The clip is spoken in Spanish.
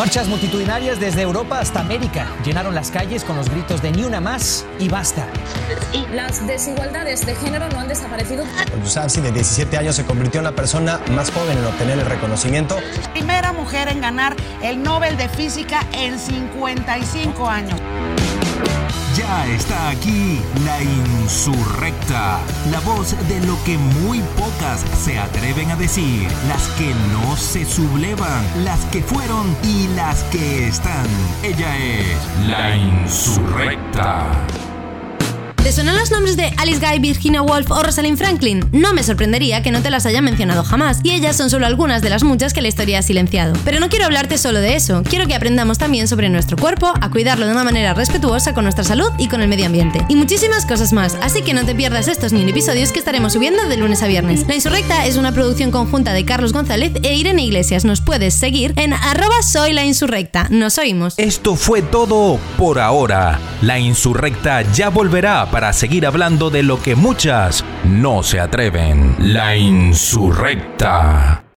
Marchas multitudinarias desde Europa hasta América llenaron las calles con los gritos de ni una más y basta. Las desigualdades de género no han desaparecido. Yusafsi, de 17 años, se convirtió en la persona más joven en obtener el reconocimiento. Primera en ganar el Nobel de Física en 55 años. Ya está aquí la insurrecta, la voz de lo que muy pocas se atreven a decir, las que no se sublevan, las que fueron y las que están. Ella es la insurrecta. ¿Te suenan los nombres de Alice Guy, Virginia Woolf o Rosalind Franklin? No me sorprendería que no te las haya mencionado jamás, y ellas son solo algunas de las muchas que la historia ha silenciado. Pero no quiero hablarte solo de eso, quiero que aprendamos también sobre nuestro cuerpo, a cuidarlo de una manera respetuosa con nuestra salud y con el medio ambiente. Y muchísimas cosas más, así que no te pierdas estos mini episodios que estaremos subiendo de lunes a viernes. La Insurrecta es una producción conjunta de Carlos González e Irene Iglesias. Nos puedes seguir en arroba soy la insurrecta. Nos oímos. Esto fue todo por ahora. La insurrecta ya volverá para seguir hablando de lo que muchas no se atreven. La insurrecta.